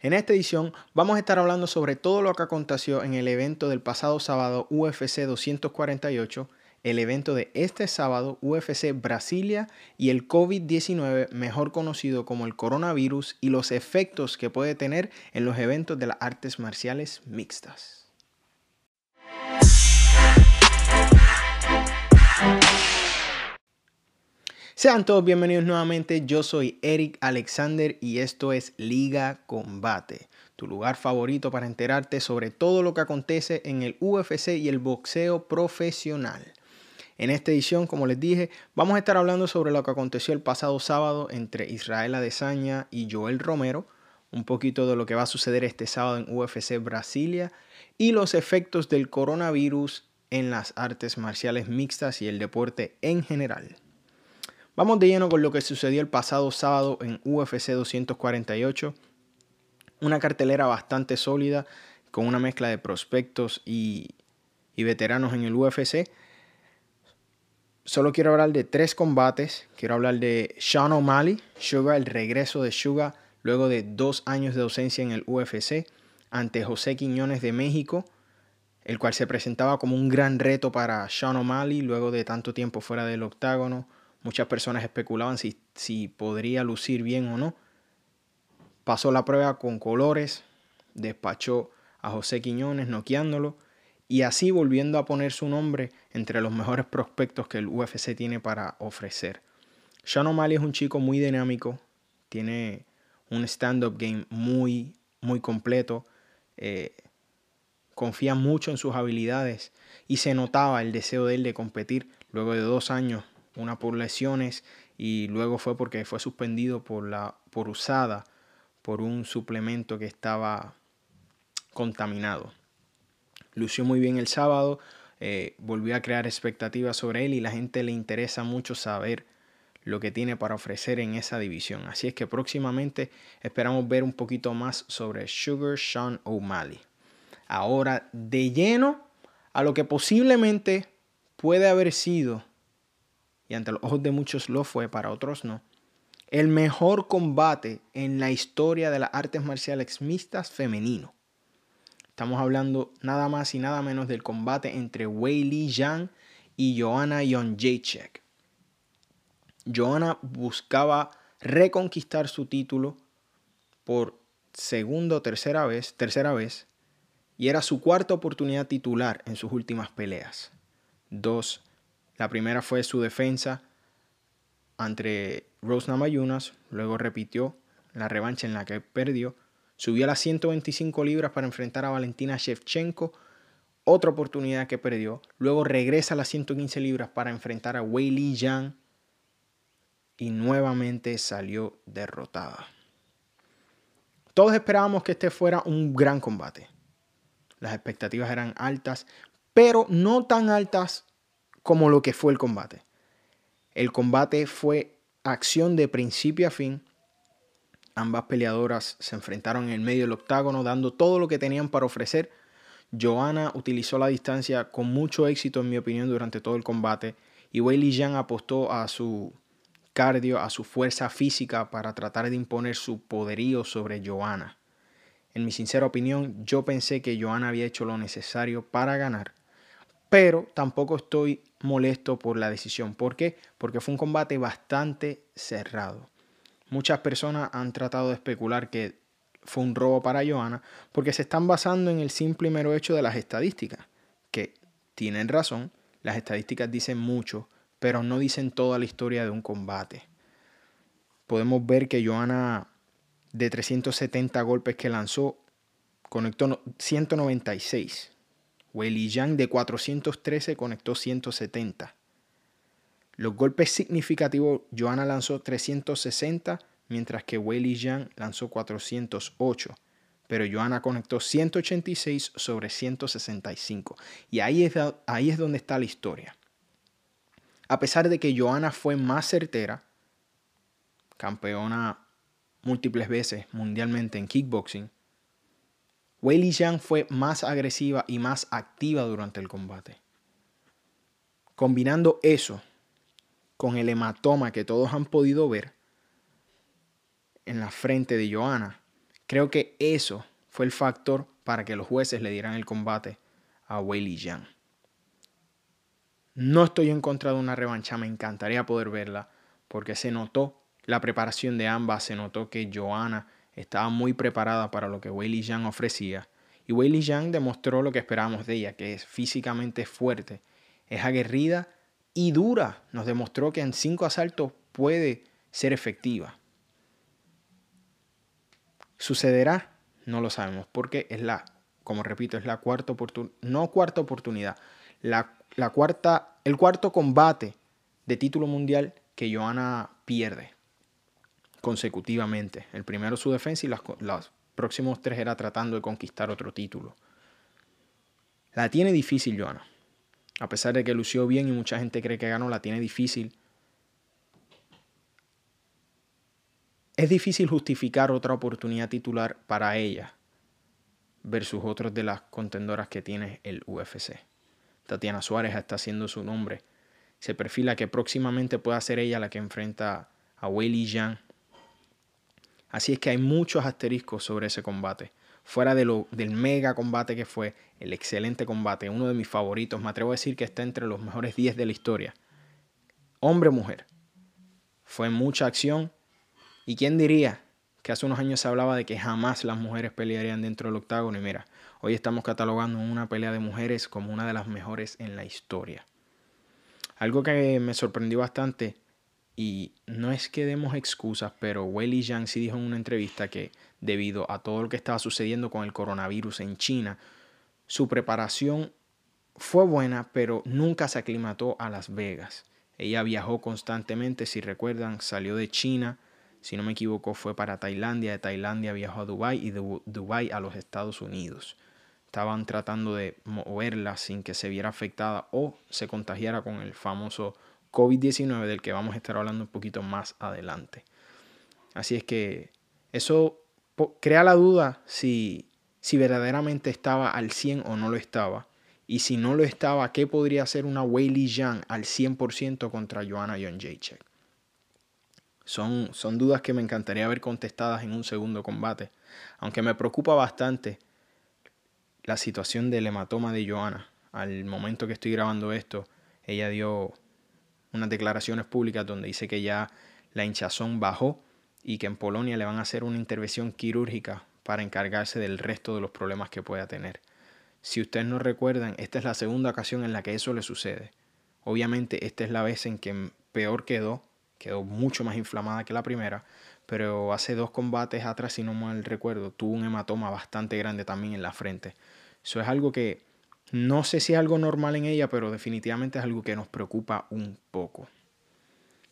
En esta edición vamos a estar hablando sobre todo lo que aconteció en el evento del pasado sábado UFC 248, el evento de este sábado UFC Brasilia y el COVID-19, mejor conocido como el coronavirus, y los efectos que puede tener en los eventos de las artes marciales mixtas. Sean todos bienvenidos nuevamente, yo soy Eric Alexander y esto es Liga Combate, tu lugar favorito para enterarte sobre todo lo que acontece en el UFC y el boxeo profesional. En esta edición, como les dije, vamos a estar hablando sobre lo que aconteció el pasado sábado entre Israel Adesanya y Joel Romero, un poquito de lo que va a suceder este sábado en UFC Brasilia y los efectos del coronavirus en las artes marciales mixtas y el deporte en general. Vamos de lleno con lo que sucedió el pasado sábado en UFC 248. Una cartelera bastante sólida con una mezcla de prospectos y, veteranos en el UFC. Solo quiero hablar de tres combates. Quiero hablar de Sean O'Malley, Sugar, el regreso de Sugar luego de dos años de ausencia en el UFC ante José Quiñones de México, el cual se presentaba como un gran reto para Sean O'Malley luego de tanto tiempo fuera del octágono. Muchas personas especulaban si, si podría lucir bien o no. Pasó la prueba con colores, despachó a José Quiñones noqueándolo y así volviendo a poner su nombre entre los mejores prospectos que el UFC tiene para ofrecer. Sean O'Malley es un chico muy dinámico, tiene un stand-up game muy, muy completo, eh, confía mucho en sus habilidades y se notaba el deseo de él de competir luego de dos años una por lesiones y luego fue porque fue suspendido por, la, por usada por un suplemento que estaba contaminado. Lució muy bien el sábado, eh, volvió a crear expectativas sobre él y la gente le interesa mucho saber lo que tiene para ofrecer en esa división. Así es que próximamente esperamos ver un poquito más sobre Sugar Sean O'Malley. Ahora, de lleno a lo que posiblemente puede haber sido y ante los ojos de muchos lo fue, para otros no, el mejor combate en la historia de las artes marciales mixtas femenino. Estamos hablando nada más y nada menos del combate entre Wei Li Zhang y Joanna Jędrzejczyk. Joanna buscaba reconquistar su título por segunda o tercera vez, tercera vez, y era su cuarta oportunidad titular en sus últimas peleas. Dos la primera fue su defensa ante Rose Namajunas, luego repitió la revancha en la que perdió, subió a las 125 libras para enfrentar a Valentina Shevchenko, otra oportunidad que perdió, luego regresa a las 115 libras para enfrentar a Wei Li Yang y nuevamente salió derrotada. Todos esperábamos que este fuera un gran combate. Las expectativas eran altas, pero no tan altas como lo que fue el combate. El combate fue acción de principio a fin. Ambas peleadoras se enfrentaron en el medio del octágono dando todo lo que tenían para ofrecer. Joanna utilizó la distancia con mucho éxito en mi opinión durante todo el combate y Weili Zhang apostó a su cardio, a su fuerza física para tratar de imponer su poderío sobre Joanna. En mi sincera opinión, yo pensé que Joanna había hecho lo necesario para ganar, pero tampoco estoy molesto por la decisión. ¿Por qué? Porque fue un combate bastante cerrado. Muchas personas han tratado de especular que fue un robo para Johanna porque se están basando en el simple y mero hecho de las estadísticas, que tienen razón, las estadísticas dicen mucho, pero no dicen toda la historia de un combate. Podemos ver que Johanna de 370 golpes que lanzó conectó 196 Weili Yang de 413 conectó 170. Los golpes significativos, Joanna lanzó 360, mientras que Weili Yang lanzó 408. Pero Joanna conectó 186 sobre 165. Y ahí es, ahí es donde está la historia. A pesar de que Joanna fue más certera, campeona múltiples veces mundialmente en kickboxing, Wei Li fue más agresiva y más activa durante el combate. Combinando eso con el hematoma que todos han podido ver en la frente de Joanna, Creo que eso fue el factor para que los jueces le dieran el combate a Weili Zhang. No estoy en contra de una revancha, me encantaría poder verla, porque se notó la preparación de ambas, se notó que Joanna estaba muy preparada para lo que Weili Zhang ofrecía. Y Weili Zhang demostró lo que esperábamos de ella, que es físicamente fuerte, es aguerrida y dura. Nos demostró que en cinco asaltos puede ser efectiva. ¿Sucederá? No lo sabemos, porque es la, como repito, es la cuarta oportunidad, no cuarta oportunidad, la, la, cuarta, el cuarto combate de título mundial que Johanna pierde consecutivamente. El primero su defensa y los próximos tres era tratando de conquistar otro título. La tiene difícil Johanna. A pesar de que lució bien y mucha gente cree que ganó, la tiene difícil. Es difícil justificar otra oportunidad titular para ella versus otros de las contendoras que tiene el UFC. Tatiana Suárez está haciendo su nombre. Se perfila que próximamente pueda ser ella la que enfrenta a Weili Zhang Así es que hay muchos asteriscos sobre ese combate. Fuera de lo, del mega combate que fue, el excelente combate, uno de mis favoritos, me atrevo a decir que está entre los mejores 10 de la historia. Hombre-mujer. Fue mucha acción. ¿Y quién diría que hace unos años se hablaba de que jamás las mujeres pelearían dentro del octágono? Y mira, hoy estamos catalogando una pelea de mujeres como una de las mejores en la historia. Algo que me sorprendió bastante y no es que demos excusas, pero Weili Zhang sí dijo en una entrevista que debido a todo lo que estaba sucediendo con el coronavirus en China, su preparación fue buena, pero nunca se aclimató a Las Vegas. Ella viajó constantemente, si recuerdan, salió de China, si no me equivoco, fue para Tailandia, de Tailandia viajó a Dubái y de Dubái a los Estados Unidos. Estaban tratando de moverla sin que se viera afectada o se contagiara con el famoso COVID-19 del que vamos a estar hablando un poquito más adelante. Así es que eso crea la duda si, si verdaderamente estaba al 100 o no lo estaba. Y si no lo estaba, ¿qué podría hacer una Weili Zhang al 100% contra Joanna Jacek? Son, son dudas que me encantaría ver contestadas en un segundo combate. Aunque me preocupa bastante la situación del hematoma de Joanna. Al momento que estoy grabando esto, ella dio unas declaraciones públicas donde dice que ya la hinchazón bajó y que en Polonia le van a hacer una intervención quirúrgica para encargarse del resto de los problemas que pueda tener. Si ustedes no recuerdan, esta es la segunda ocasión en la que eso le sucede. Obviamente esta es la vez en que peor quedó, quedó mucho más inflamada que la primera, pero hace dos combates atrás, si no mal recuerdo, tuvo un hematoma bastante grande también en la frente. Eso es algo que no sé si es algo normal en ella, pero definitivamente es algo que nos preocupa un poco.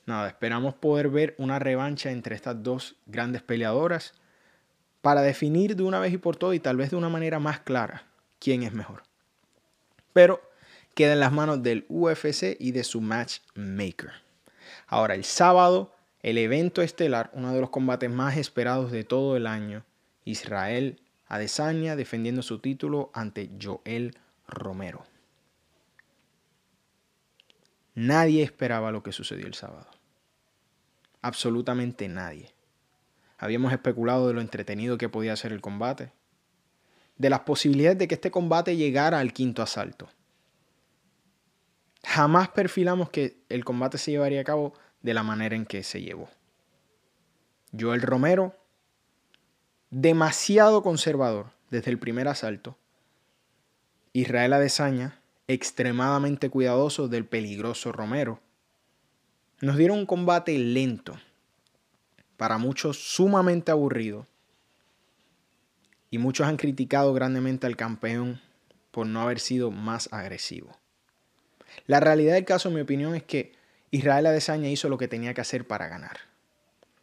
Nada, esperamos poder ver una revancha entre estas dos grandes peleadoras para definir de una vez y por todo y tal vez de una manera más clara quién es mejor. Pero queda en las manos del UFC y de su matchmaker. Ahora, el sábado, el evento estelar, uno de los combates más esperados de todo el año, Israel Adesanya defendiendo su título ante Joel Romero. Nadie esperaba lo que sucedió el sábado. Absolutamente nadie. Habíamos especulado de lo entretenido que podía ser el combate, de las posibilidades de que este combate llegara al quinto asalto. Jamás perfilamos que el combate se llevaría a cabo de la manera en que se llevó. Joel Romero, demasiado conservador desde el primer asalto, Israel Adesanya, extremadamente cuidadoso del peligroso Romero. Nos dieron un combate lento, para muchos sumamente aburrido, y muchos han criticado grandemente al campeón por no haber sido más agresivo. La realidad del caso, en mi opinión, es que Israel Adesanya hizo lo que tenía que hacer para ganar.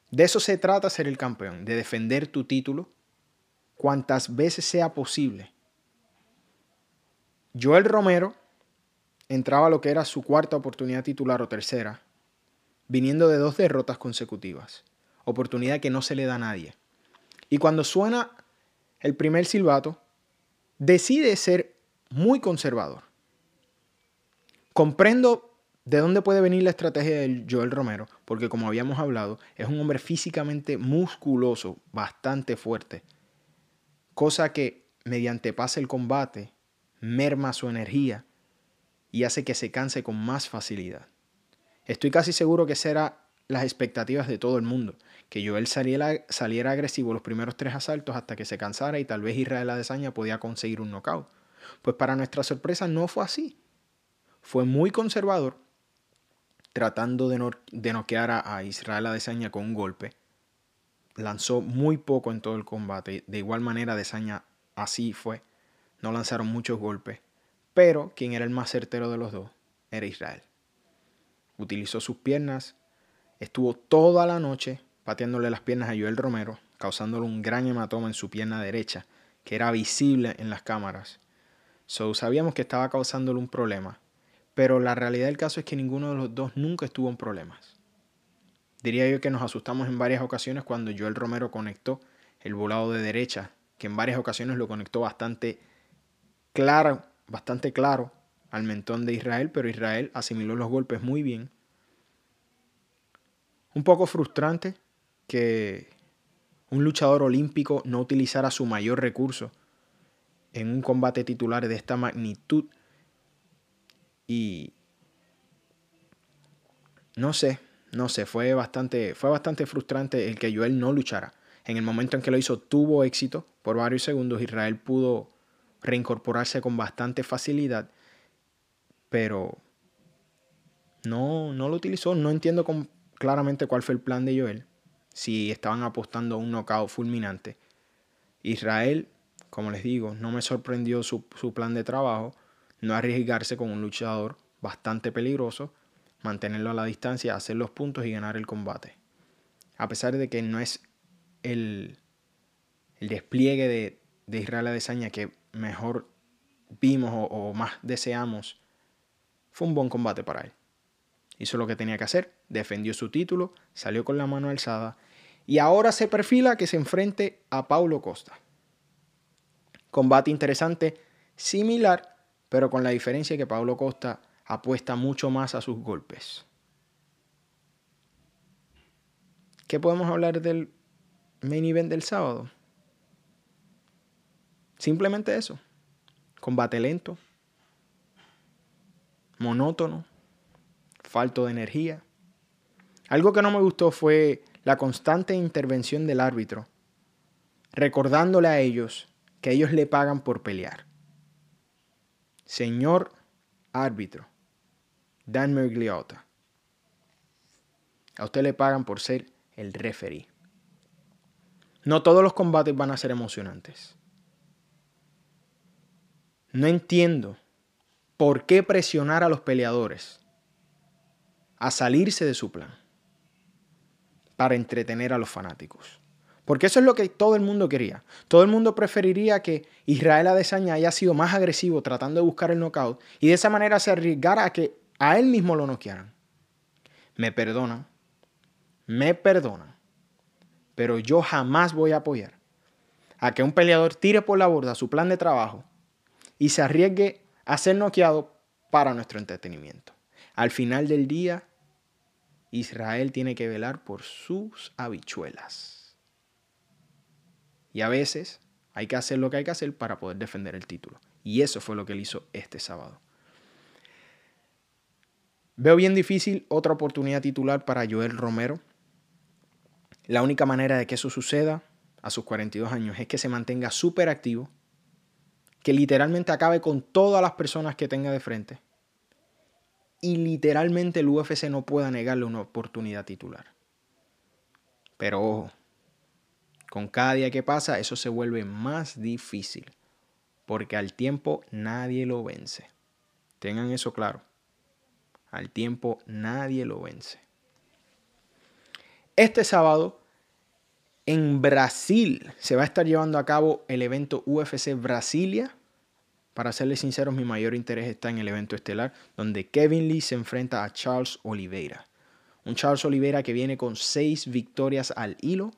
De eso se trata ser el campeón, de defender tu título cuantas veces sea posible Joel Romero entraba lo que era su cuarta oportunidad titular o tercera, viniendo de dos derrotas consecutivas, oportunidad que no se le da a nadie. Y cuando suena el primer silbato, decide ser muy conservador. Comprendo de dónde puede venir la estrategia de Joel Romero, porque como habíamos hablado, es un hombre físicamente musculoso, bastante fuerte, cosa que mediante pase el combate merma su energía y hace que se canse con más facilidad. Estoy casi seguro que será las expectativas de todo el mundo, que Joel saliera, saliera agresivo los primeros tres asaltos hasta que se cansara y tal vez Israel Adesanya podía conseguir un knockout. Pues para nuestra sorpresa no fue así. Fue muy conservador, tratando de, noquear a, a Israel Adesanya con un golpe. Lanzó muy poco en todo el combate. De igual manera, Adesanya así fue. No lanzaron muchos golpes. Pero quien era el más certero de los dos era Israel. Utilizó sus piernas, estuvo toda la noche pateándole las piernas a Joel Romero, causándole un gran hematoma en su pierna derecha, que era visible en las cámaras. So, sabíamos que estaba causándole un problema, pero la realidad del caso es que ninguno de los dos nunca estuvo en problemas. Diría yo que nos asustamos en varias ocasiones cuando Joel Romero conectó el volado de derecha, que en varias ocasiones lo conectó bastante claro, bastante claro al mentón de Israel, pero Israel asimiló los golpes muy bien. Un poco frustrante que un luchador olímpico no utilizara su mayor recurso en un combate titular de esta magnitud. Y no sé, no sé, fue bastante, fue bastante frustrante el que Joel no luchara. En el momento en que lo hizo tuvo éxito por varios segundos. Israel pudo reincorporarse con bastante facilidad, pero no, no lo utilizó. No entiendo claramente cuál fue el plan de Joel si estaban apostando a un knockout fulminante. Israel, como les digo, no me sorprendió su, plan de trabajo, no arriesgarse con un luchador bastante peligroso, mantenerlo a la distancia, hacer los puntos y ganar el combate. A pesar de que no es el, el despliegue de, de Israel Adesanya que mejor vimos o más deseamos, fue un buen combate para él. Hizo lo que tenía que hacer, defendió su título, salió con la mano alzada y ahora se perfila que se enfrente a Paulo Costa. Combate interesante, similar, pero con la diferencia que Paulo Costa apuesta mucho más a sus golpes. ¿Qué podemos hablar del main event del sábado? Simplemente eso. Combate lento, monótono, falto de energía. Algo que no me gustó fue la constante intervención del árbitro, recordándole a ellos que ellos le pagan por pelear. Señor árbitro, Dan Mergliotta, a usted le pagan por ser el referee. No todos los combates van a ser emocionantes. No entiendo por qué presionar a los peleadores a salirse de su plan para entretener a los fanáticos. Porque eso es lo que todo el mundo quería. Todo el mundo preferiría que Israel Adesanya haya sido más agresivo tratando de buscar el knockout y de esa manera se arriesgara a que a él mismo lo noquearan. Me perdonan, me perdonan, pero yo jamás voy a apoyar a que un peleador tire por la borda su plan de trabajo y se arriesgue a ser noqueado para nuestro entretenimiento. Al final del día, Israel tiene que velar por sus habichuelas. Y a veces hay que hacer lo que hay que hacer para poder defender el título. Y eso fue lo que él hizo este sábado. Veo bien difícil otra oportunidad titular para Joel Romero. La única manera de que eso suceda a sus 42 años es que se mantenga súper activo, que literalmente acabe con todas las personas que tenga de frente y literalmente el UFC no pueda negarle una oportunidad titular. Pero ojo, con cada día que pasa eso se vuelve más difícil, porque al tiempo nadie lo vence. Tengan eso claro. Al tiempo nadie lo vence. Este sábado en Brasil se va a estar llevando a cabo el evento UFC Brasilia para serles sinceros, mi mayor interés está en el evento estelar, donde Kevin Lee se enfrenta a Charles Oliveira. Un Charles Oliveira que viene con seis victorias al hilo,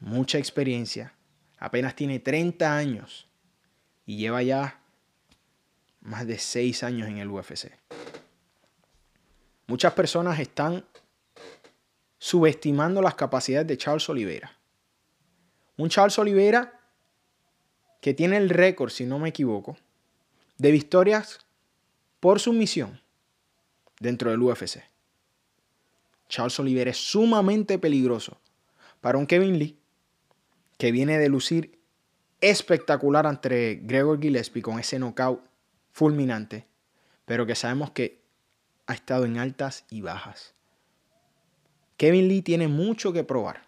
mucha experiencia, apenas tiene 30 años y lleva ya más de seis años en el UFC. Muchas personas están subestimando las capacidades de Charles Oliveira. Un Charles Oliveira que tiene el récord, si no me equivoco, de victorias por sumisión dentro del UFC. Charles Oliveira es sumamente peligroso para un Kevin Lee que viene de lucir espectacular ante Gregor Gillespie con ese knockout fulminante, pero que sabemos que ha estado en altas y bajas. Kevin Lee tiene mucho que probar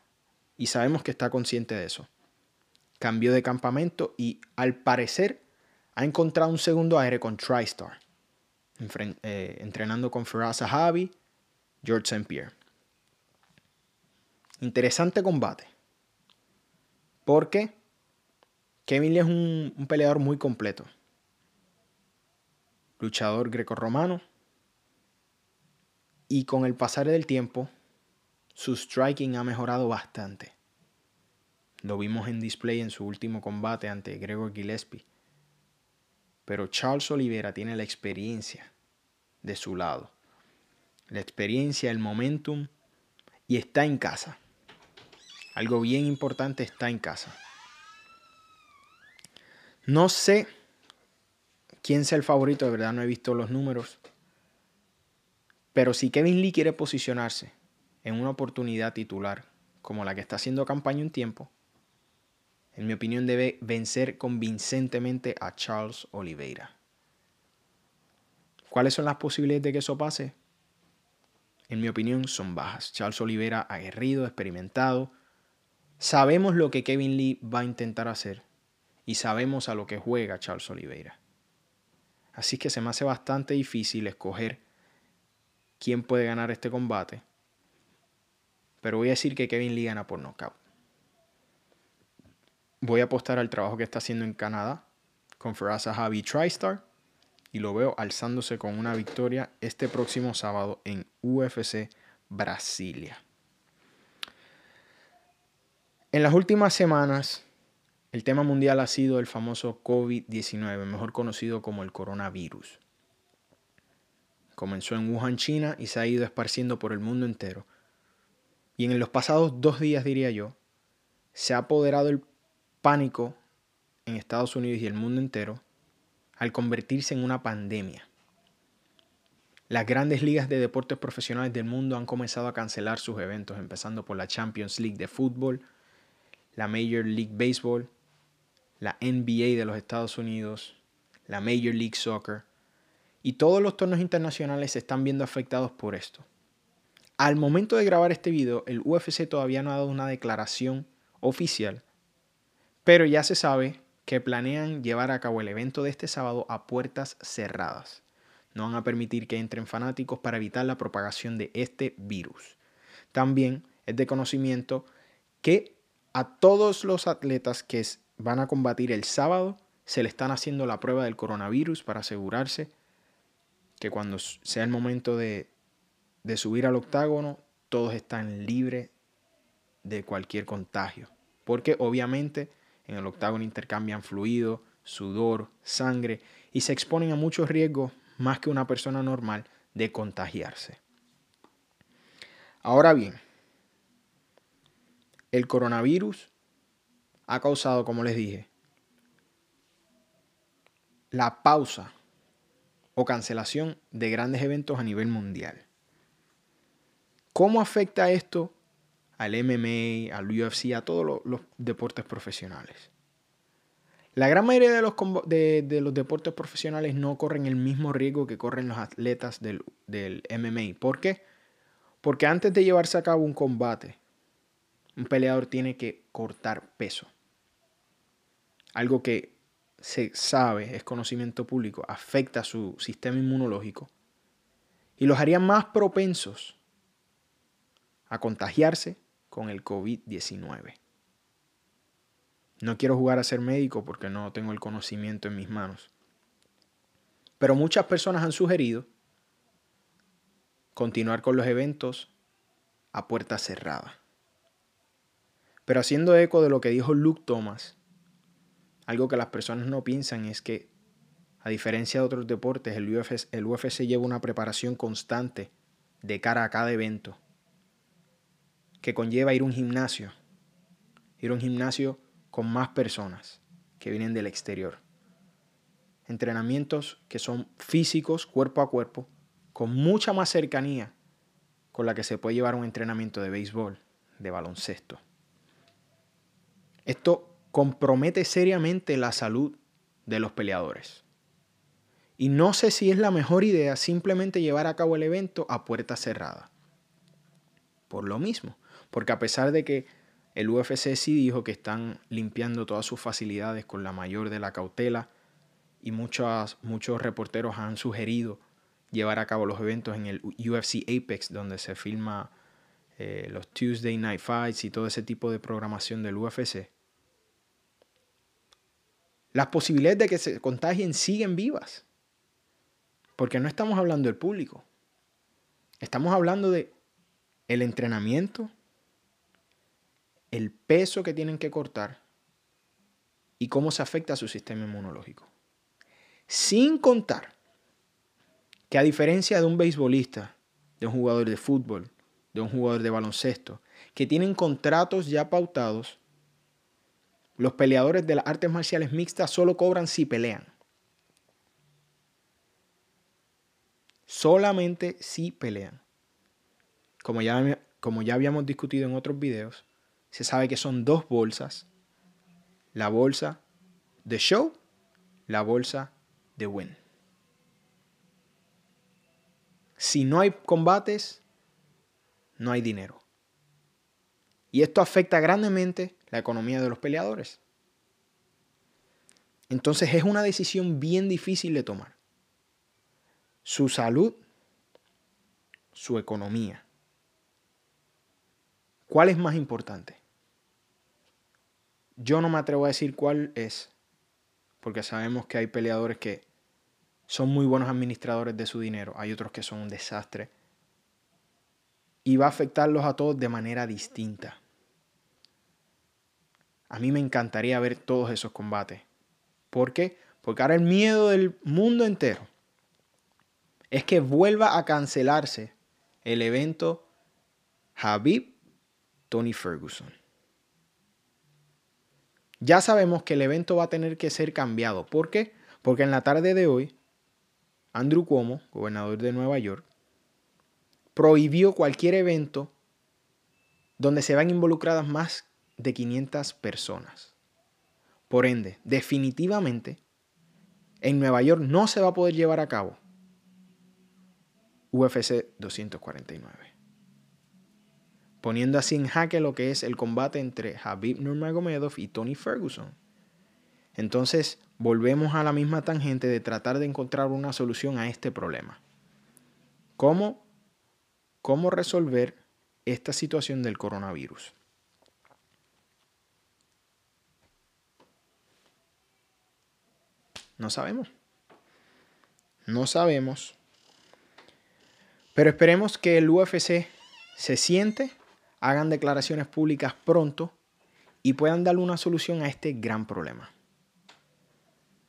y sabemos que está consciente de eso. Cambió de campamento y al parecer ha encontrado un segundo aire con TriStar, eh, entrenando con Faraz Javi, George St. Pierre. Interesante combate. Porque Kevin Lee es un, un peleador muy completo. Luchador grecorromano. Y con el pasar del tiempo, su striking ha mejorado bastante. Lo vimos en display en su último combate ante Gregor Gillespie. Pero Charles Oliveira tiene la experiencia de su lado. La experiencia, el momentum y está en casa. Algo bien importante está en casa. No sé quién sea el favorito, de verdad no he visto los números. Pero si Kevin Lee quiere posicionarse en una oportunidad titular como la que está haciendo campaña un tiempo, en mi opinión debe vencer convincentemente a Charles Oliveira. ¿Cuáles son las posibilidades de que eso pase? En mi opinión son bajas. Charles Oliveira aguerrido, experimentado, Sabemos lo que Kevin Lee va a intentar hacer y sabemos a lo que juega Charles Oliveira. Así que se me hace bastante difícil escoger quién puede ganar este combate. Pero voy a decir que Kevin Lee gana por nocaut. Voy a apostar al trabajo que está haciendo en Canadá con Ferraza Javi TriStar y lo veo alzándose con una victoria este próximo sábado en UFC Brasilia. En las últimas semanas, el tema mundial ha sido el famoso COVID-19, mejor conocido como el coronavirus. Comenzó en Wuhan, China, y se ha ido esparciendo por el mundo entero. Y en los pasados dos días, diría yo, se ha apoderado el pánico en Estados Unidos y el mundo entero al convertirse en una pandemia. Las grandes ligas de deportes profesionales del mundo han comenzado a cancelar sus eventos, empezando por la Champions League de fútbol, la Major League Baseball, la NBA de los Estados Unidos, la Major League Soccer, y todos los torneos internacionales se están viendo afectados por esto. Al momento de grabar este video, el UFC todavía no ha dado una declaración oficial, pero ya se sabe que planean llevar a cabo el evento de este sábado a puertas cerradas. No van a permitir que entren fanáticos para evitar la propagación de este virus. También es de conocimiento que a todos los atletas que van a combatir el sábado se le están haciendo la prueba del coronavirus para asegurarse que cuando sea el momento de, de subir al octágono, todos están libres de cualquier contagio. Porque obviamente en el octágono intercambian fluido, sudor, sangre y se exponen a muchos riesgos más que una persona normal de contagiarse. Ahora bien, el coronavirus ha causado, como les dije, la pausa o cancelación de grandes eventos a nivel mundial. ¿Cómo afecta esto al MMA, al UFC, a todos los, deportes profesionales? La gran mayoría de los, de, los, deportes profesionales no corren el mismo riesgo que corren los atletas del, del MMA. ¿Por qué? Porque antes de llevarse a cabo un combate, un peleador tiene que cortar peso. Algo que se sabe, es conocimiento público, afecta a su sistema inmunológico y los haría más propensos a contagiarse con el COVID-19. No quiero jugar a ser médico porque no tengo el conocimiento en mis manos. Pero muchas personas han sugerido continuar con los eventos a puerta cerrada. Pero haciendo eco de lo que dijo Luke Thomas, algo que las personas no piensan es que, a diferencia de otros deportes, el UFC, el UFC lleva una preparación constante de cara a cada evento, que conlleva ir a un gimnasio, ir a un gimnasio con más personas, que vienen del exterior. Entrenamientos que son físicos, cuerpo a cuerpo, con mucha más cercanía con la que se puede llevar un entrenamiento de béisbol, de baloncesto. Esto compromete seriamente la salud de los peleadores. Y no sé si es la mejor idea simplemente llevar a cabo el evento a puerta cerrada. Por lo mismo, porque a pesar de que el UFC sí dijo que están limpiando todas sus facilidades con la mayor de la cautela y muchos, muchos reporteros han sugerido llevar a cabo los eventos en el UFC Apex, donde se filma eh, los Tuesday Night Fights y todo ese tipo de programación del UFC. Las posibilidades de que se contagien siguen vivas. Porque no estamos hablando del público. Estamos hablando de el entrenamiento, el peso que tienen que cortar y cómo se afecta a su sistema inmunológico. Sin contar que a diferencia de un beisbolista, de un jugador de fútbol, de un jugador de baloncesto, que tienen contratos ya pautados, los peleadores de las artes marciales mixtas solo cobran si pelean. Solamente si pelean. Como ya, como ya habíamos discutido en otros videos, se sabe que son dos bolsas. La bolsa de show, la bolsa de win. Si no hay combates, no hay dinero. Y esto afecta grandemente la economía de los peleadores. Entonces es una decisión bien difícil de tomar. Su salud, su economía. ¿Cuál es más importante? Yo no me atrevo a decir cuál es, porque sabemos que hay peleadores que son muy buenos administradores de su dinero, hay otros que son un desastre y va a afectarlos a todos de manera distinta. A mí me encantaría ver todos esos combates. ¿Por qué? Porque ahora el miedo del mundo entero es que vuelva a cancelarse el evento Habib Tony Ferguson. Ya sabemos que el evento va a tener que ser cambiado. ¿Por qué? Porque en la tarde de hoy, Andrew Cuomo, gobernador de Nueva York, prohibió cualquier evento donde se van involucradas más de 500 personas. Por ende, definitivamente, en Nueva York no se va a poder llevar a cabo UFC 249. Poniendo así en jaque lo que es el combate entre Habib Nurmagomedov y Tony Ferguson. Entonces, volvemos a la misma tangente de tratar de encontrar una solución a este problema. ¿Cómo cómo resolver esta situación del coronavirus. No sabemos. No sabemos. Pero esperemos que el UFC se siente, hagan declaraciones públicas pronto y puedan darle una solución a este gran problema.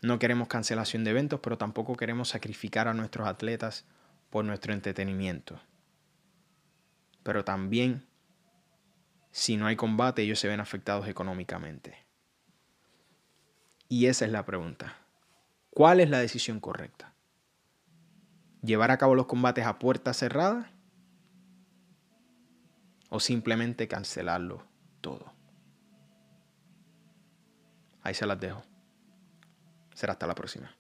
No queremos cancelación de eventos, pero tampoco queremos sacrificar a nuestros atletas por nuestro entretenimiento pero también si no hay combate ellos se ven afectados económicamente. Y esa es la pregunta. ¿Cuál es la decisión correcta? ¿Llevar a cabo los combates a puerta cerrada? ¿O simplemente cancelarlo todo? Ahí se las dejo. Será hasta la próxima.